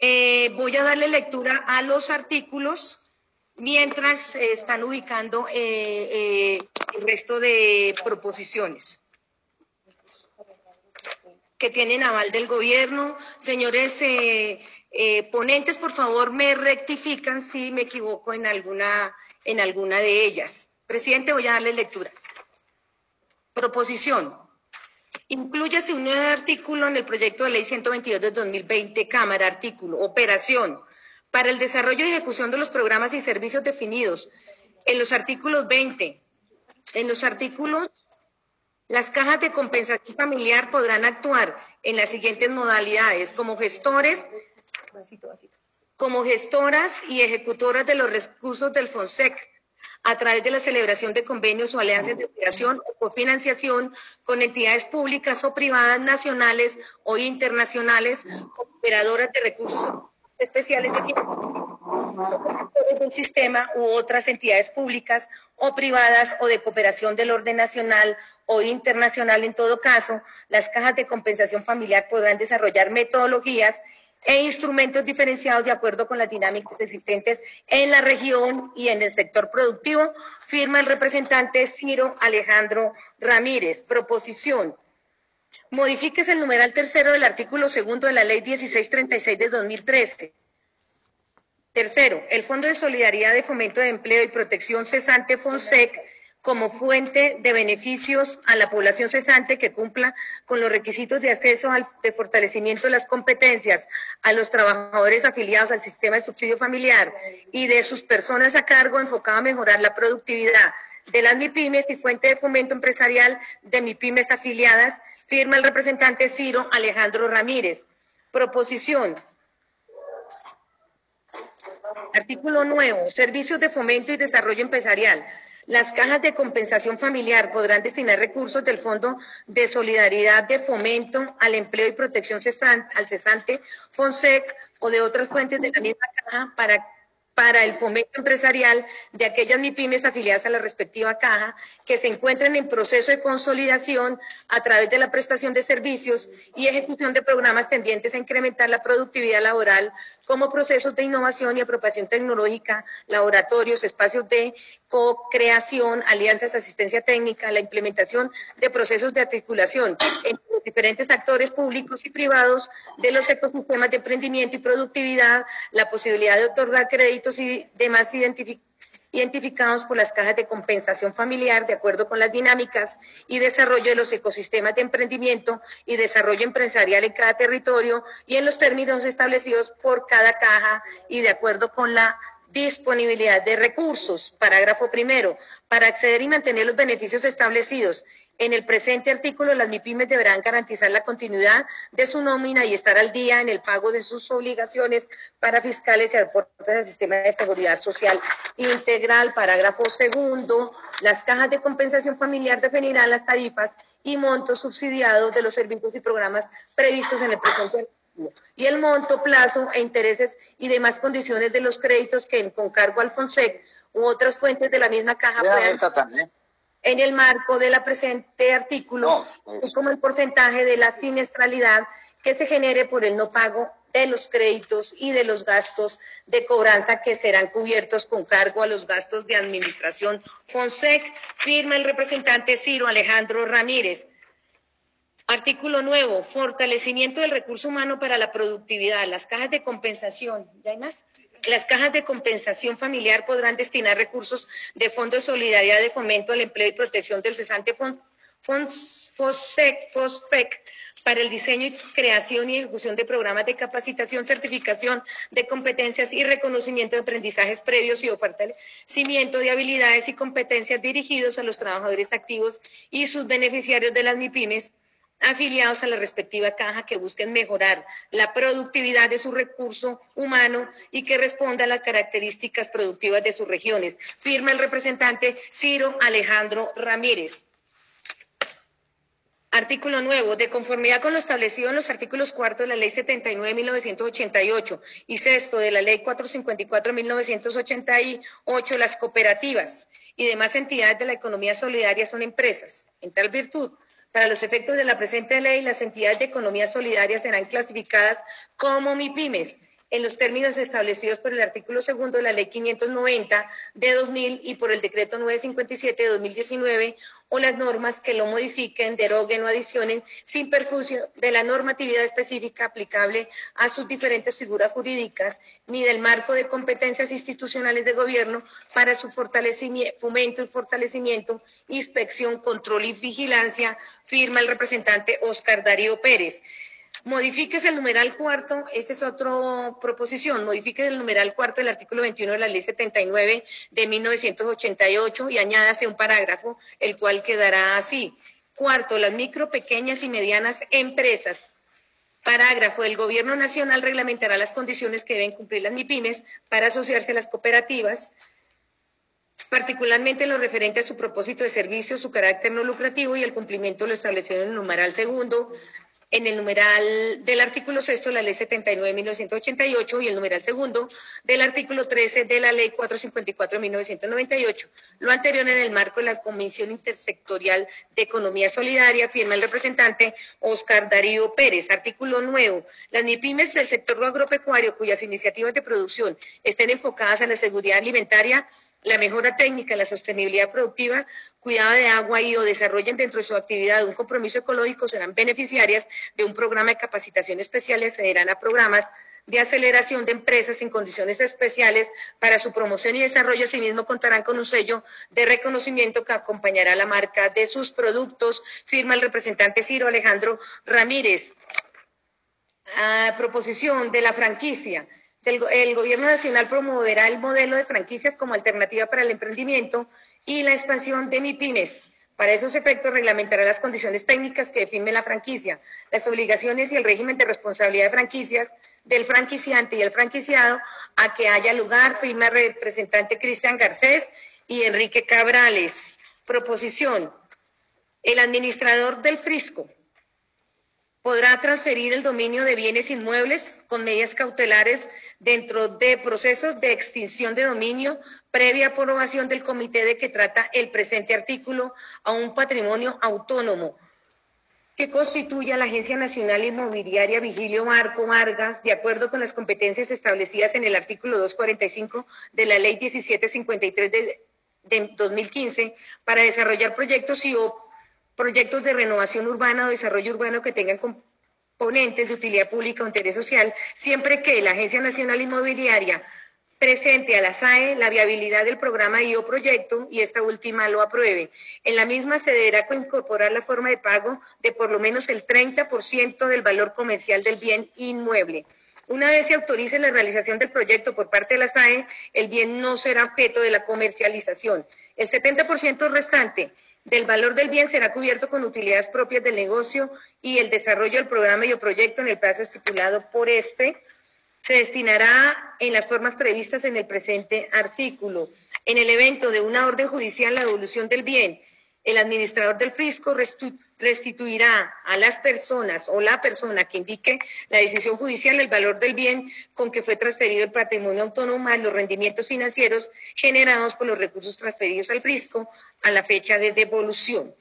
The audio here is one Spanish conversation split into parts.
Eh, voy a darle lectura a los artículos mientras están ubicando eh, el resto de proposiciones que tienen aval del gobierno. Señores ponentes, por favor, me rectifican si me equivoco en alguna, en alguna de ellas. Presidente, voy a darle lectura. Proposición. Incluyase un nuevo artículo en el proyecto de ley 122 de 2020, Cámara, artículo, operación, para el desarrollo y ejecución de los programas y servicios definidos en los artículos 20. En los artículos, las cajas de compensación familiar podrán actuar en las siguientes modalidades, como gestores, como gestoras y ejecutoras de los recursos del FONSEC, a través de la celebración de convenios o alianzas de operación o cofinanciación con entidades públicas o privadas nacionales o internacionales, operadoras de recursos especiales de del sistema u otras entidades públicas o privadas o de cooperación del orden nacional o internacional. En todo caso, las cajas de compensación familiar podrán desarrollar metodologías e instrumentos diferenciados de acuerdo con las dinámicas existentes en la región y en el sector productivo, firma el representante Ciro Alejandro Ramírez. Proposición. Modifíquese el numeral tercero del artículo segundo de la Ley 1636 de 2013. Tercero, el Fondo de Solidaridad de Fomento de Empleo y Protección Cesante FONSEC como fuente de beneficios a la población cesante que cumpla con los requisitos de acceso al de fortalecimiento de las competencias a los trabajadores afiliados al sistema de subsidio familiar y de sus personas a cargo enfocado a mejorar la productividad de las MIPIMES y fuente de fomento empresarial de MIPIMES afiliadas, firma el representante Ciro Alejandro Ramírez. Proposición. Artículo nuevo. Servicios de fomento y desarrollo empresarial. Las cajas de compensación familiar podrán destinar recursos del Fondo de Solidaridad de Fomento al Empleo y Protección cesante, al cesante FONSEC o de otras fuentes de la misma caja para para el fomento empresarial de aquellas MIPIMES afiliadas a la respectiva caja que se encuentren en proceso de consolidación a través de la prestación de servicios y ejecución de programas tendientes a incrementar la productividad laboral como procesos de innovación y apropiación tecnológica, laboratorios, espacios de co-creación, alianzas asistencia técnica, la implementación de procesos de articulación entre los diferentes actores públicos y privados de los ecosistemas de emprendimiento y productividad, la posibilidad de otorgar créditos y demás identificados por las cajas de compensación familiar de acuerdo con las dinámicas y desarrollo de los ecosistemas de emprendimiento y desarrollo empresarial en cada territorio y en los términos establecidos por cada caja y de acuerdo con la disponibilidad de recursos. Parágrafo primero. Para acceder y mantener los beneficios establecidos en el presente artículo, las MIPIMES deberán garantizar la continuidad de su nómina y estar al día en el pago de sus obligaciones para fiscales y aportes al sistema de seguridad social integral. Parágrafo segundo. Las cajas de compensación familiar definirán las tarifas y montos subsidiados de los servicios y programas previstos en el presente y el monto, plazo e intereses y demás condiciones de los créditos que con cargo al FONSEC u otras fuentes de la misma caja puedan en el marco de la presente artículo, pues. como el porcentaje de la siniestralidad que se genere por el no pago de los créditos y de los gastos de cobranza que serán cubiertos con cargo a los gastos de administración FONSEC, firma el representante Ciro Alejandro Ramírez. Artículo nuevo, fortalecimiento del recurso humano para la productividad, las cajas de compensación. ¿Ya hay más? Las cajas de compensación familiar podrán destinar recursos de Fondo de Solidaridad de Fomento al Empleo y Protección del Cesante FOSFEC para el diseño y creación y ejecución de programas de capacitación, certificación de competencias y reconocimiento de aprendizajes previos y fortalecimiento de habilidades y competencias dirigidos a los trabajadores activos y sus beneficiarios de las MIPIMES afiliados a la respectiva caja que busquen mejorar la productividad de su recurso humano y que responda a las características productivas de sus regiones. Firma el representante Ciro Alejandro Ramírez. Artículo nuevo. De conformidad con lo establecido en los artículos cuarto de la Ley 79 de 1988 y sexto de la Ley 454 de 1988, las cooperativas y demás entidades de la economía solidaria son empresas. En tal virtud, para los efectos de la presente ley, las entidades de economía solidaria serán clasificadas como MIPIMES en los términos establecidos por el artículo segundo de la Ley 590 de 2000 y por el Decreto 957 de 2019 o las normas que lo modifiquen, deroguen o adicionen sin perjuicio de la normatividad específica aplicable a sus diferentes figuras jurídicas ni del marco de competencias institucionales de gobierno para su fortalecimiento, fomento y fortalecimiento, inspección, control y vigilancia, firma el representante Oscar Darío Pérez. Modifíquese el numeral cuarto, esta es otra proposición, modifíquese el numeral cuarto del artículo 21 de la ley 79 de 1988 y añádase un parágrafo, el cual quedará así. Cuarto, las micro, pequeñas y medianas empresas. Parágrafo, el Gobierno Nacional reglamentará las condiciones que deben cumplir las MIPIMES para asociarse a las cooperativas, particularmente en lo referente a su propósito de servicio, su carácter no lucrativo y el cumplimiento de lo establecido en el numeral segundo, en el numeral del artículo sexto de la ley 79 de 1988 y el numeral segundo del artículo 13 de la ley 454 de 1998. Lo anterior en el marco de la Comisión Intersectorial de Economía Solidaria, firma el representante Oscar Darío Pérez. Artículo nuevo. Las MIPIMES del sector agropecuario cuyas iniciativas de producción estén enfocadas en la seguridad alimentaria la mejora técnica, la sostenibilidad productiva, cuidado de agua y o desarrollen dentro de su actividad un compromiso ecológico serán beneficiarias de un programa de capacitación especial y accederán a programas de aceleración de empresas en condiciones especiales para su promoción y desarrollo. Asimismo, contarán con un sello de reconocimiento que acompañará la marca de sus productos, firma el representante Ciro Alejandro Ramírez. Proposición de la franquicia el Gobierno Nacional promoverá el modelo de franquicias como alternativa para el emprendimiento y la expansión de MIPIMES. Para esos efectos, reglamentará las condiciones técnicas que define la franquicia, las obligaciones y el régimen de responsabilidad de franquicias del franquiciante y el franquiciado a que haya lugar, firma el representante Cristian Garcés y Enrique Cabrales. Proposición. El administrador del Frisco podrá transferir el dominio de bienes inmuebles con medidas cautelares dentro de procesos de extinción de dominio previa aprobación del comité de que trata el presente artículo a un patrimonio autónomo que constituya la Agencia Nacional Inmobiliaria Vigilio Marco Vargas, de acuerdo con las competencias establecidas en el artículo 245 de la Ley 1753 de, de 2015, para desarrollar proyectos y proyectos de renovación urbana o desarrollo urbano que tengan componentes de utilidad pública o interés social, siempre que la Agencia Nacional Inmobiliaria presente a la SAE la viabilidad del programa y o proyecto y esta última lo apruebe. En la misma se deberá incorporar la forma de pago de por lo menos el 30% del valor comercial del bien inmueble. Una vez se autorice la realización del proyecto por parte de la SAE, el bien no será objeto de la comercialización. El 70% restante del valor del bien será cubierto con utilidades propias del negocio y el desarrollo del programa y o proyecto en el plazo estipulado por este se destinará en las formas previstas en el presente artículo. En el evento de una orden judicial, la devolución del bien el administrador del fisco restituirá a las personas o la persona que indique la decisión judicial el valor del bien con que fue transferido el patrimonio autónomo más los rendimientos financieros generados por los recursos transferidos al fisco a la fecha de devolución.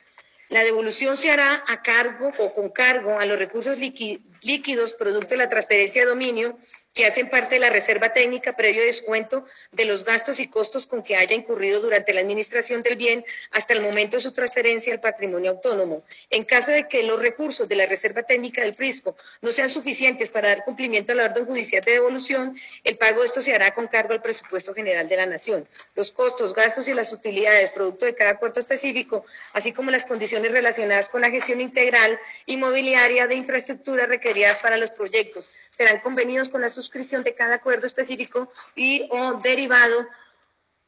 La devolución se hará a cargo o con cargo a los recursos líquidos producto de la transferencia de dominio que hacen parte de la reserva técnica previo descuento de los gastos y costos con que haya incurrido durante la administración del bien hasta el momento de su transferencia al patrimonio autónomo. En caso de que los recursos de la reserva técnica del Frisco no sean suficientes para dar cumplimiento a la orden judicial de devolución, el pago de esto se hará con cargo al presupuesto general de la Nación. Los costos, gastos y las utilidades producto de cada acuerdo específico, así como las condiciones relacionadas con la gestión integral inmobiliaria de infraestructura requeridas para los proyectos, serán convenidos con las suscripción de cada acuerdo específico y o derivado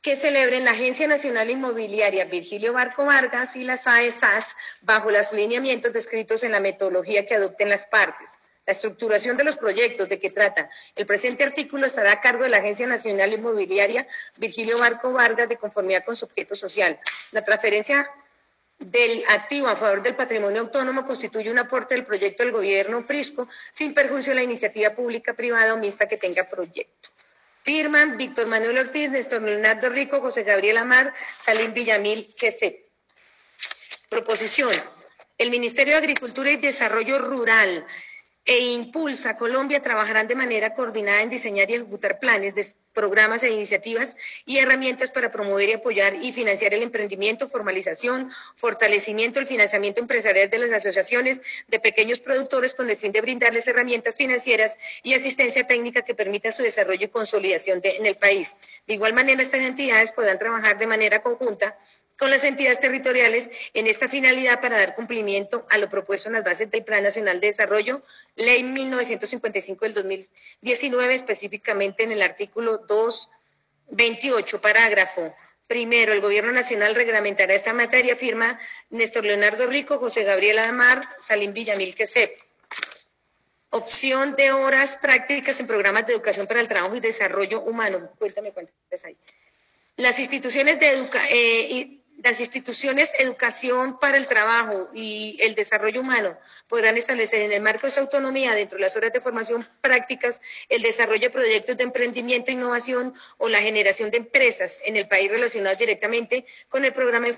que celebren la Agencia Nacional Inmobiliaria Virgilio Barco Vargas y las AESAS bajo los lineamientos descritos en la metodología que adopten las partes. La estructuración de los proyectos de que trata el presente artículo estará a cargo de la Agencia Nacional Inmobiliaria Virgilio Barco Vargas de conformidad con su objeto social. La transferencia del activo a favor del patrimonio autónomo constituye un aporte del proyecto del gobierno Frisco sin perjuicio de la iniciativa pública, privada o mixta que tenga proyecto. Firman Víctor Manuel Ortiz, Néstor Leonardo Rico, José Gabriel Amar, Salim Villamil, Queset. Proposición. El Ministerio de Agricultura y Desarrollo Rural e Impulsa Colombia trabajarán de manera coordinada en diseñar y ejecutar planes de programas e iniciativas y herramientas para promover y apoyar y financiar el emprendimiento, formalización, fortalecimiento, el financiamiento empresarial de las asociaciones de pequeños productores con el fin de brindarles herramientas financieras y asistencia técnica que permita su desarrollo y consolidación en el país. De igual manera, estas entidades podrán trabajar de manera conjunta con las entidades territoriales en esta finalidad para dar cumplimiento a lo propuesto en las bases del Plan Nacional de Desarrollo, Ley 1955 del 2019, específicamente en el artículo 228, parágrafo Primero, el Gobierno Nacional reglamentará esta materia, firma Néstor Leonardo Rico, José Gabriel Amar, Salim Villamil Quesep. Opción de horas prácticas en programas de educación para el trabajo y desarrollo humano. Cuéntame cuántas hay. Las instituciones de educación. Eh, las instituciones educación para el trabajo y el desarrollo humano podrán establecer en el marco de su autonomía dentro de las horas de formación prácticas el desarrollo de proyectos de emprendimiento, innovación o la generación de empresas en el país relacionados directamente con el programa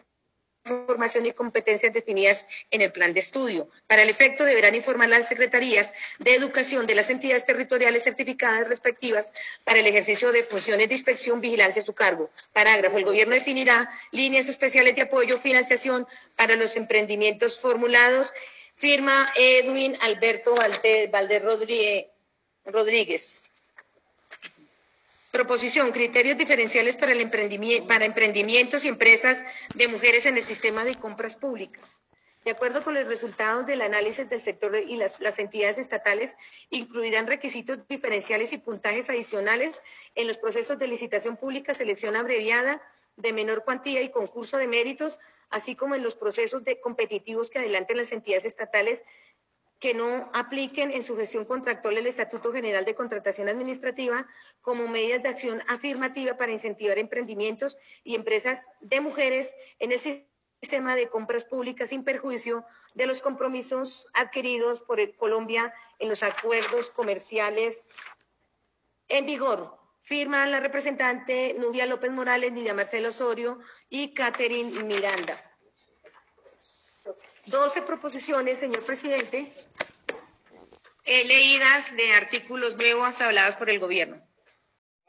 formación y competencias definidas en el plan de estudio. Para el efecto deberán informar las secretarías de educación de las entidades territoriales certificadas respectivas para el ejercicio de funciones de inspección, vigilancia a su cargo. Parágrafo. El gobierno definirá líneas especiales de apoyo, financiación para los emprendimientos formulados. Firma Edwin Alberto Valder Rodríguez. Proposición, criterios diferenciales para, para emprendimientos y empresas de mujeres en el sistema de compras públicas. De acuerdo con los resultados del análisis del sector y las, las, entidades estatales, incluirán requisitos diferenciales y puntajes adicionales en los procesos de licitación pública, selección abreviada, de menor cuantía y concurso de méritos, así como en los procesos de competitivos que adelanten las entidades estatales que no apliquen en su gestión contractual el Estatuto General de Contratación Administrativa como medidas de acción afirmativa para incentivar emprendimientos y empresas de mujeres en el sistema de compras públicas sin perjuicio de los compromisos adquiridos por Colombia en los acuerdos comerciales en vigor. Firman la representante Nubia López Morales, Nidia Marcelo Osorio y Catherine Miranda. 12 proposiciones, señor presidente, eh, leídas de artículos nuevos hablados por el gobierno.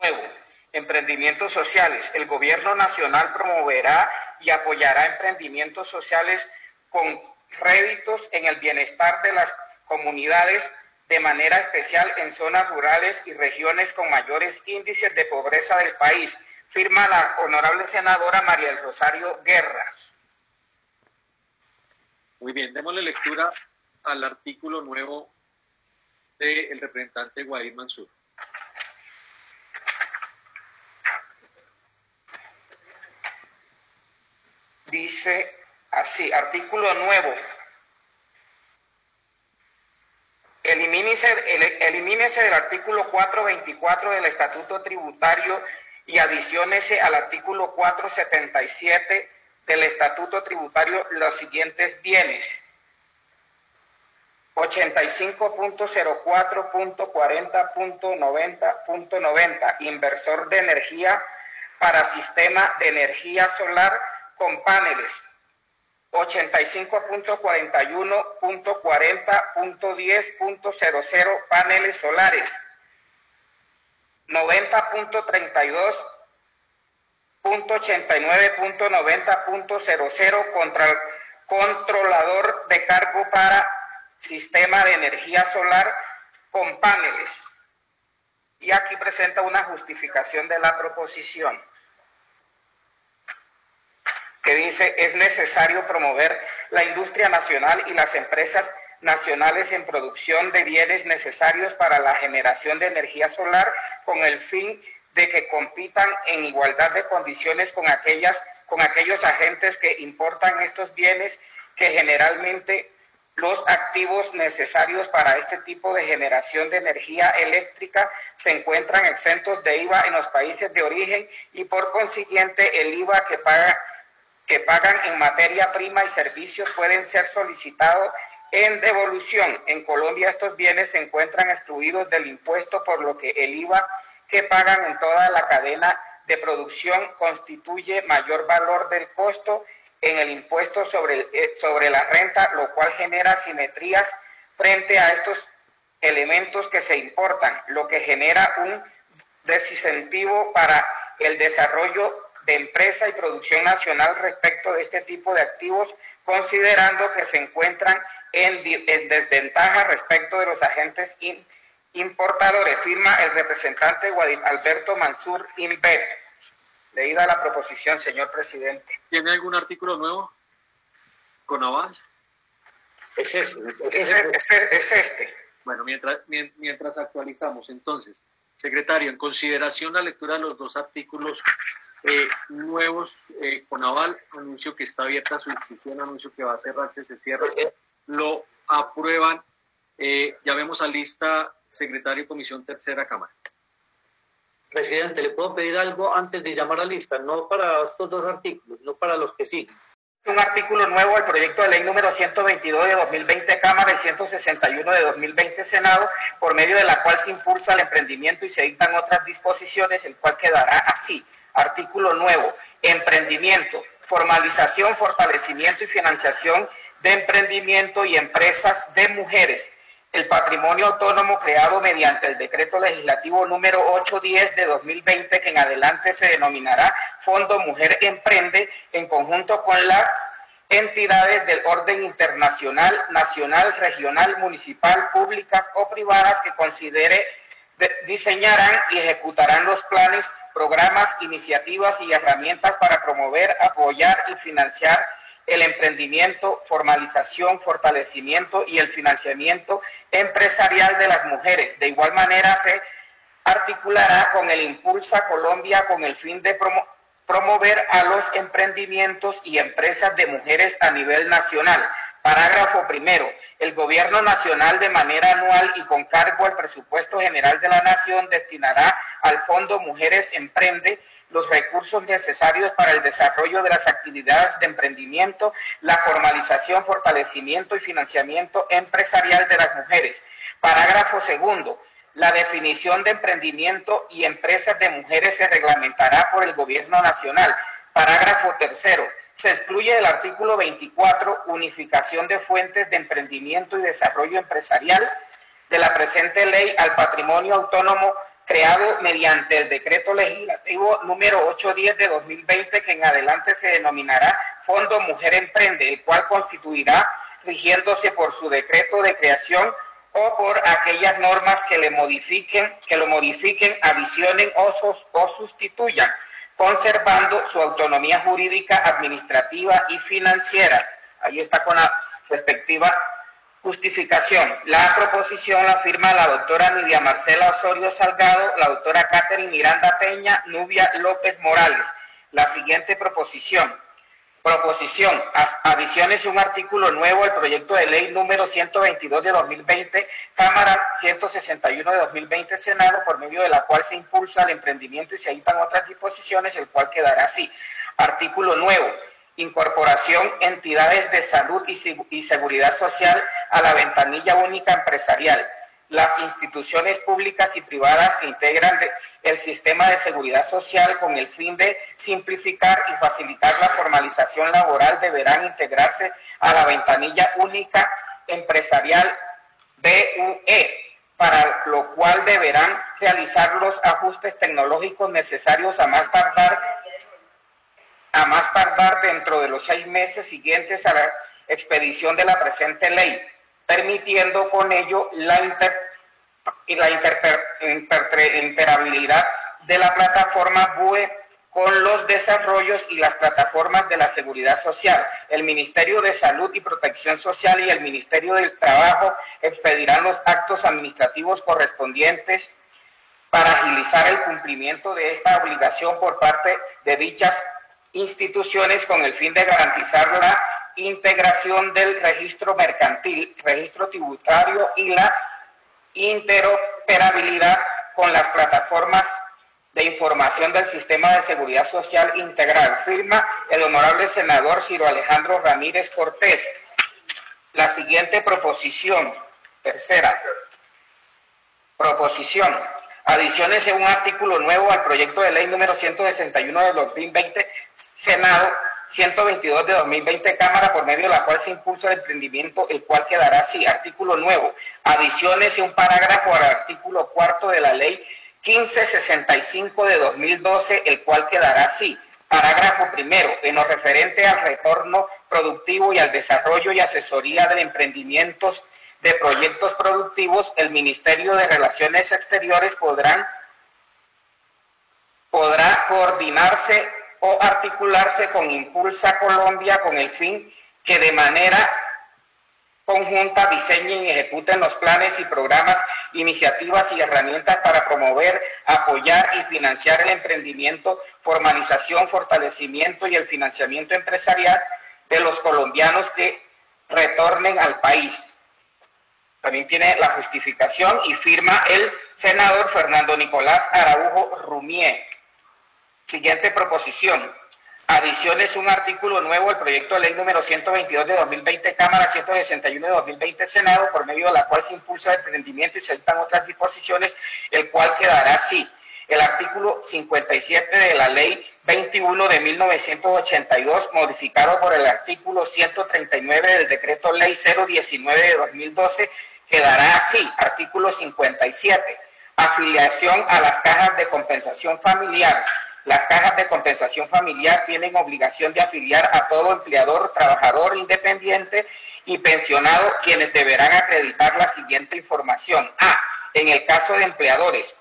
Nuevo, emprendimientos sociales. El gobierno nacional promoverá y apoyará emprendimientos sociales con réditos en el bienestar de las comunidades, de manera especial en zonas rurales y regiones con mayores índices de pobreza del país. Firma la honorable senadora María del Rosario Guerra. Muy bien, démosle lectura al artículo nuevo del representante Guaid Mansur. Dice así, artículo nuevo. Elimínese, elimínese del artículo 424 del Estatuto Tributario y adiciónese al artículo 477 del Estatuto Tributario los siguientes bienes. 85.04.40.90.90, inversor de energía para sistema de energía solar con paneles. 85.41.40.10.00 paneles solares. 90.32 89.90.00 contra el controlador de cargo para sistema de energía solar con paneles. Y aquí presenta una justificación de la proposición que dice es necesario promover la industria nacional y las empresas nacionales en producción de bienes necesarios para la generación de energía solar con el fin de que compitan en igualdad de condiciones con aquellas con aquellos agentes que importan estos bienes que generalmente los activos necesarios para este tipo de generación de energía eléctrica se encuentran exentos de IVA en los países de origen y por consiguiente el IVA que, que pagan en materia prima y servicios pueden ser solicitados en devolución. En Colombia estos bienes se encuentran excluidos del impuesto por lo que el IVA que pagan en toda la cadena de producción constituye mayor valor del costo en el impuesto sobre, eh, sobre la renta, lo cual genera simetrías frente a estos elementos que se importan, lo que genera un desincentivo para el desarrollo de empresa y producción nacional respecto de este tipo de activos, considerando que se encuentran en, desventaja respecto de los agentes importadores. Firma el representante Alberto Mansur Invet. Leída la proposición, señor presidente. ¿Tiene algún artículo nuevo con aval? Es, es, es, este. Bueno, mientras, mientras actualizamos, entonces, secretario, en consideración la lectura de los dos artículos eh, nuevos eh, con aval, anuncio que está abierta su discusión, anuncio que va a cerrarse, se cierra, lo aprueban. Eh, ya vemos a lista secretario Comisión Tercera Cámara. Presidente, ¿le puedo pedir algo antes de llamar a lista? No para estos dos artículos, no para los que siguen un artículo nuevo al proyecto de ley número 122 de 2020 Cámara y 161 de 2020 Senado, por medio de la cual se impulsa el emprendimiento y se dictan otras disposiciones, el cual quedará así. Artículo nuevo, emprendimiento, formalización, fortalecimiento y financiación de emprendimiento y empresas de mujeres el patrimonio autónomo creado mediante el decreto legislativo número 810 de 2020, que en adelante se denominará Fondo Mujer Emprende, en conjunto con las entidades del orden internacional, nacional, regional, municipal, públicas o privadas que considere diseñarán y ejecutarán los planes, programas, iniciativas y herramientas para promover, apoyar y financiar el emprendimiento, formalización, fortalecimiento y el financiamiento empresarial de las mujeres. De igual manera se articulará con el Impulsa Colombia con el fin de promover a los emprendimientos y empresas de mujeres a nivel nacional. Parágrafo primero. El Gobierno Nacional de manera anual y con cargo al presupuesto general de la Nación destinará al Fondo Mujeres Emprende los recursos necesarios para el desarrollo de las actividades de emprendimiento, la formalización, fortalecimiento y financiamiento empresarial de las mujeres. Parágrafo segundo. La definición de emprendimiento y empresas de mujeres se reglamentará por el Gobierno Nacional. Parágrafo tercero. Se excluye del artículo 24 unificación de fuentes de emprendimiento y desarrollo empresarial de la presente ley al patrimonio autónomo creado mediante el decreto legislativo número 810 de 2020, que en adelante se denominará Fondo Mujer Emprende, el cual constituirá rigiéndose por su decreto de creación o por aquellas normas que le modifiquen, que lo modifiquen, adicionen o, o sustituyan, conservando su autonomía jurídica, administrativa y financiera. Ahí está con la respectiva Justificación. La proposición la firma la doctora Nidia Marcela Osorio Salgado, la doctora Catherine Miranda Peña, Nubia López Morales. La siguiente proposición. Proposición. Adiciones un artículo nuevo al proyecto de ley número 122 de 2020, Cámara 161 de 2020, Senado, por medio de la cual se impulsa el emprendimiento y se editan otras disposiciones, el cual quedará así. Artículo nuevo incorporación entidades de salud y, seguridad social a la ventanilla única empresarial. Las instituciones públicas y privadas que integran el sistema de seguridad social con el fin de simplificar y facilitar la formalización laboral deberán integrarse a la ventanilla única empresarial BUE, para lo cual deberán realizar los ajustes tecnológicos necesarios a más tardar más tardar dentro de los seis meses siguientes a la expedición de la presente ley, permitiendo con ello la, la interperabilidad de la plataforma BUE con los desarrollos y las plataformas de la seguridad social. El Ministerio de Salud y Protección Social y el Ministerio del Trabajo expedirán los actos administrativos correspondientes para agilizar el cumplimiento de esta obligación por parte de dichas instituciones con el fin de garantizar la integración del registro mercantil, registro tributario y la interoperabilidad con las plataformas de información del Sistema de Seguridad Social Integral. Firma el honorable senador Ciro Alejandro Ramírez Cortés. La siguiente proposición, tercera, proposición, adiciones en un artículo nuevo al proyecto de ley número 161 de 2020 Senado 122 de 2020 Cámara, por medio de la cual se impulsa el emprendimiento, el cual quedará así. Artículo nuevo. Adiciones y un parágrafo al artículo cuarto de la ley 1565 de 2012, el cual quedará así. Parágrafo primero, en lo referente al retorno productivo y al desarrollo y asesoría de emprendimientos de proyectos productivos, el Ministerio de Relaciones Exteriores podrán, podrá coordinarse o articularse con Impulsa Colombia con el fin que de manera conjunta diseñen y ejecuten los planes y programas, iniciativas y herramientas para promover, apoyar y financiar el emprendimiento, formalización, fortalecimiento y el financiamiento empresarial de los colombianos que retornen al país. También tiene la justificación y firma el senador Fernando Nicolás Araujo Rumier. Siguiente proposición. Adiciones un artículo nuevo al proyecto de ley número 122 de 2020, Cámara 161 de 2020, Senado, por medio de la cual se impulsa el emprendimiento y se dictan otras disposiciones, el cual quedará así. El artículo 57 de la ley 21 de 1982, modificado por el artículo 139 del decreto ley 019 de 2012, quedará así. Artículo 57. Afiliación a las cajas de compensación familiar las cajas de compensación familiar tienen obligación de afiliar a todo empleador, trabajador independiente y pensionado, quienes deberán acreditar la siguiente información. A. En el caso de empleadores,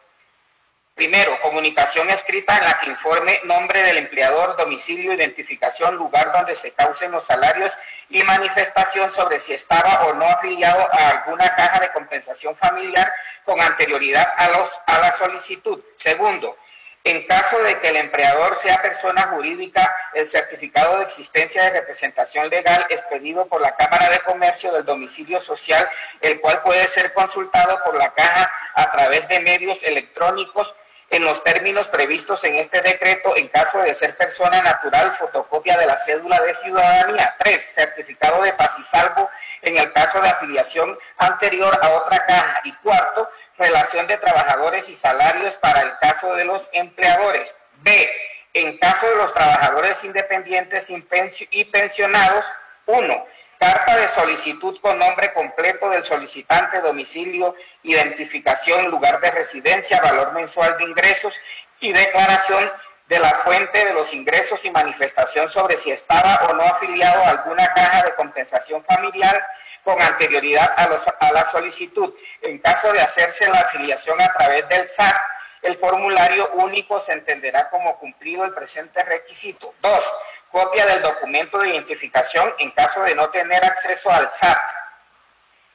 Primero, comunicación escrita en la que informe nombre del empleador, domicilio, identificación, lugar donde se causen los salarios y manifestación sobre si estaba o no afiliado a alguna caja de compensación familiar con anterioridad a, la solicitud. Segundo, en caso de que el empleador sea persona jurídica, el certificado de existencia de representación legal expedido por la Cámara de Comercio del domicilio social, el cual puede ser consultado por la caja a través de medios electrónicos en los términos previstos en este decreto en caso de ser persona natural, fotocopia de la cédula de ciudadanía. Tres, certificado de paz y salvo en el caso de afiliación anterior a otra caja. Y cuarto, relación de trabajadores y salarios para el caso de los empleadores. B. En caso de los trabajadores independientes y pensionados, 1. Carta de solicitud con nombre completo del solicitante, domicilio, identificación, lugar de residencia, valor mensual de ingresos y declaración de la fuente de los ingresos y manifestación sobre si estaba o no afiliado a alguna caja de compensación familiar con anterioridad a, los, a la solicitud. En caso de hacerse la afiliación a través del SAT, el formulario único se entenderá como cumplido el presente requisito. Dos, copia del documento de identificación en caso de no tener acceso al SAT.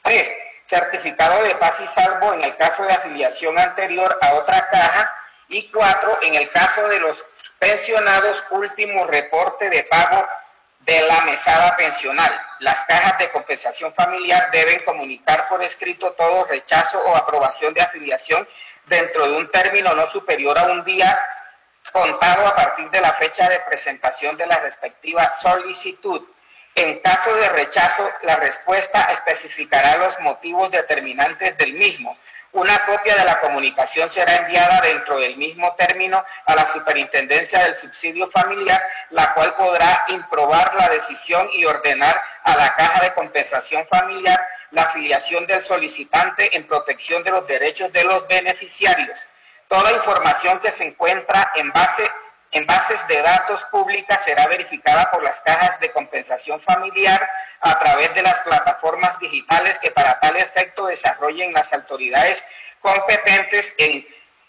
Tres, certificado de paz y salvo en el caso de afiliación anterior a otra caja. Y cuatro, en el caso de los pensionados, último reporte de pago de la mesada pensional. Las cajas de compensación familiar deben comunicar por escrito todo rechazo o aprobación de afiliación dentro de un término no superior a un día contado a partir de la fecha de presentación de la respectiva solicitud. En caso de rechazo, la respuesta especificará los motivos determinantes del mismo. Una copia de la comunicación será enviada dentro del mismo término a la Superintendencia del Subsidio Familiar, la cual podrá improbar la decisión y ordenar a la Caja de Compensación Familiar la afiliación del solicitante en protección de los derechos de los beneficiarios. Toda información que se encuentra en base en bases de datos públicas será verificada por las cajas de compensación familiar a través de las plataformas digitales que para tal efecto desarrollen las autoridades competentes.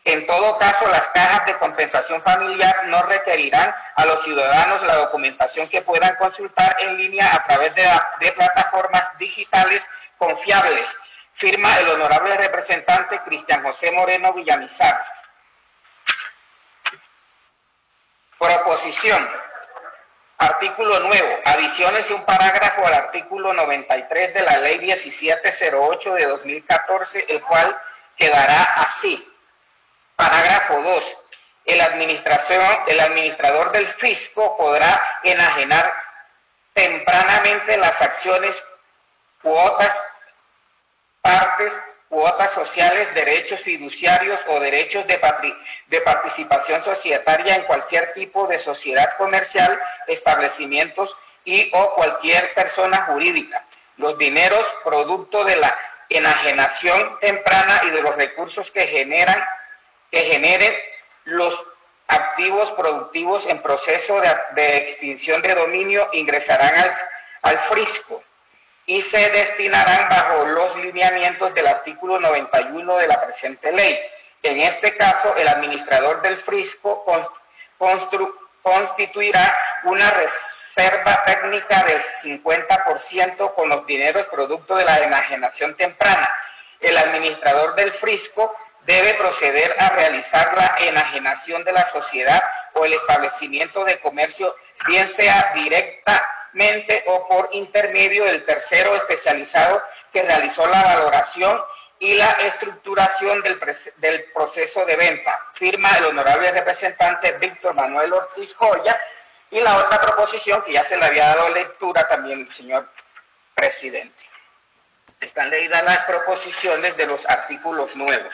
En, todo caso, las cajas de compensación familiar no requerirán a los ciudadanos la documentación que puedan consultar en línea a través de, de plataformas digitales confiables. Firma el honorable representante Cristian José Moreno Villamizar. Proposición. Artículo nuevo. Adiciones y un parágrafo al artículo 93 de la ley 1708 de 2014, el cual quedará así. Parágrafo 2. El, administración, el administrador del fisco podrá enajenar tempranamente las acciones, cuotas, partes cuotas sociales, derechos fiduciarios o derechos de, de participación societaria en cualquier tipo de sociedad comercial, establecimientos y o cualquier persona jurídica. Los dineros producto de la enajenación temprana y de los recursos que generan que generen los activos productivos en proceso de, extinción de dominio ingresarán al, al frisco y se destinarán bajo los del artículo 91 de la presente ley. En este caso, el administrador del Frisco constituirá una reserva técnica del 50% con los dineros producto de la enajenación temprana. El administrador del Frisco debe proceder a realizar la enajenación de la sociedad o el establecimiento de comercio, bien sea directa o por intermedio del tercero especializado que realizó la valoración y la estructuración del, del proceso de venta. Firma el honorable representante Víctor Manuel Ortiz Joya y la otra proposición que ya se le había dado lectura también el señor presidente. Están leídas las proposiciones de los artículos nuevos.